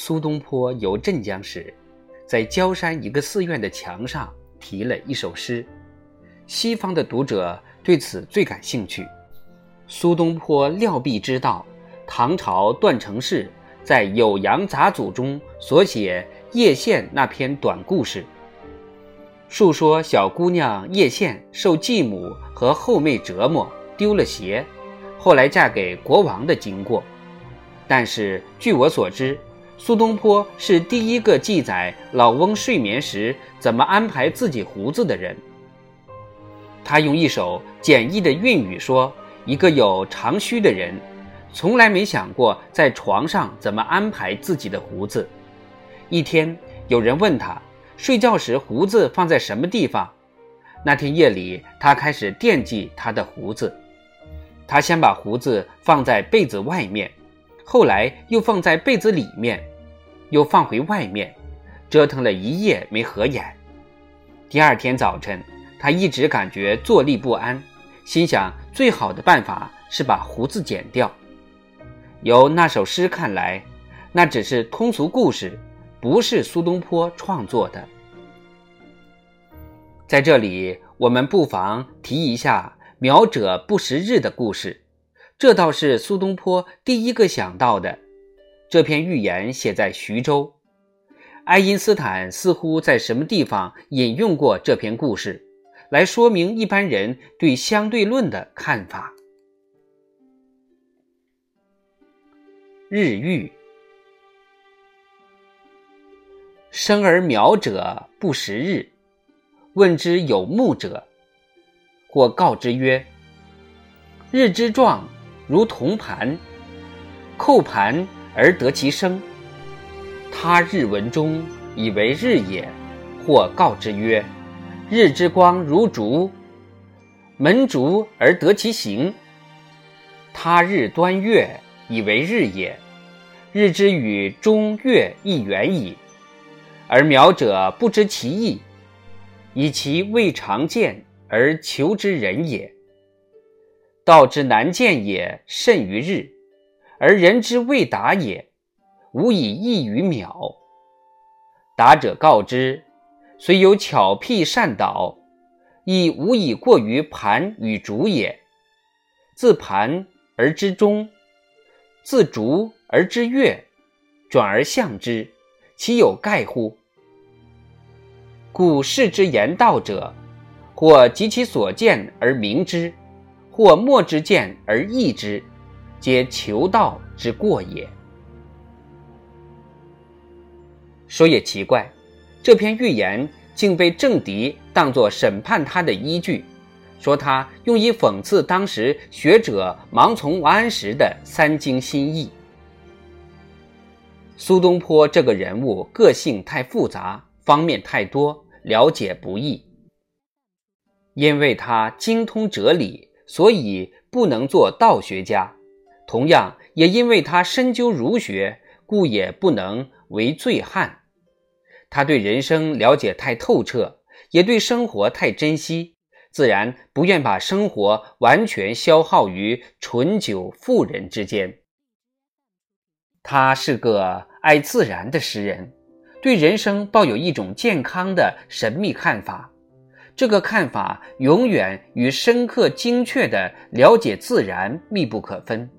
苏东坡游镇江时，在焦山一个寺院的墙上题了一首诗，西方的读者对此最感兴趣。苏东坡料必知道，唐朝段成式在《酉阳杂俎》中所写叶县那篇短故事，述说小姑娘叶县受继母和后妹折磨，丢了鞋，后来嫁给国王的经过。但是据我所知，苏东坡是第一个记载老翁睡眠时怎么安排自己胡子的人。他用一首简易的韵语说。一个有长须的人，从来没想过在床上怎么安排自己的胡子。一天，有人问他，睡觉时胡子放在什么地方？那天夜里，他开始惦记他的胡子。他先把胡子放在被子外面，后来又放在被子里面，又放回外面，折腾了一夜没合眼。第二天早晨，他一直感觉坐立不安。心想，最好的办法是把胡子剪掉。由那首诗看来，那只是通俗故事，不是苏东坡创作的。在这里，我们不妨提一下“苗者不食日”的故事，这倒是苏东坡第一个想到的。这篇寓言写在徐州，爱因斯坦似乎在什么地方引用过这篇故事。来说明一般人对相对论的看法。日喻，生而苗者不识日，问之有目者，或告之曰：“日之状如铜盘，扣盘而得其生。他日闻中，以为日也，或告之曰。”日之光如烛，门烛而得其形。他日端月，以为日也。日之与中月亦远矣，而苗者不知其意，以其未常见而求之人也。道之难见也，甚于日；而人之未达也，无以异于秒。达者告之。虽有巧辟善导，亦无以过于盘与竹也。自盘而知中，自竹而知月，转而向之，其有盖乎？故世之言道者，或及其所见而明之，或莫之见而异之，皆求道之过也。说也奇怪。这篇寓言竟被政敌当作审判他的依据，说他用以讽刺当时学者盲从王安石的三经心意。苏东坡这个人物个性太复杂，方面太多，了解不易。因为他精通哲理，所以不能做道学家；同样，也因为他深究儒学，故也不能为醉汉。他对人生了解太透彻，也对生活太珍惜，自然不愿把生活完全消耗于醇酒妇人之间。他是个爱自然的诗人，对人生抱有一种健康的神秘看法，这个看法永远与深刻精确的了解自然密不可分。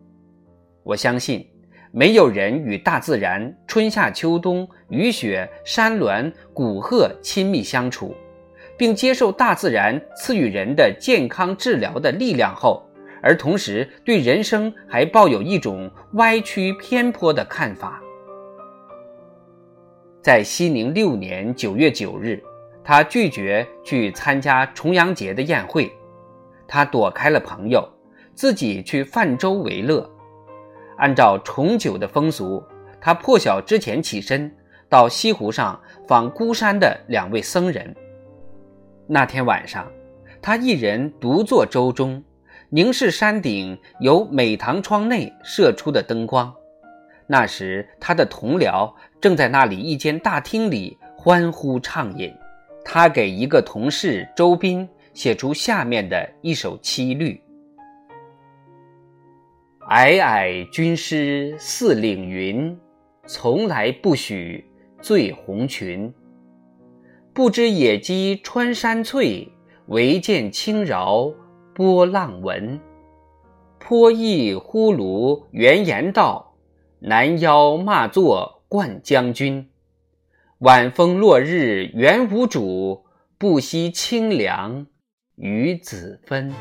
我相信。没有人与大自然春夏秋冬、雨雪山峦谷壑亲密相处，并接受大自然赐予人的健康治疗的力量后，而同时对人生还抱有一种歪曲偏颇的看法。在熙宁六年九月九日，他拒绝去参加重阳节的宴会，他躲开了朋友，自己去泛舟为乐。按照重九的风俗，他破晓之前起身，到西湖上访孤山的两位僧人。那天晚上，他一人独坐舟中，凝视山顶由美堂窗内射出的灯光。那时，他的同僚正在那里一间大厅里欢呼畅饮。他给一个同事周斌写出下面的一首七律。皑皑军师似岭云，从来不许醉红裙。不知野鸡穿山翠，唯见轻饶波浪纹。颇忆呼卢原言道，南腰骂作冠将军。晚风落日原无主，不惜清凉与子分。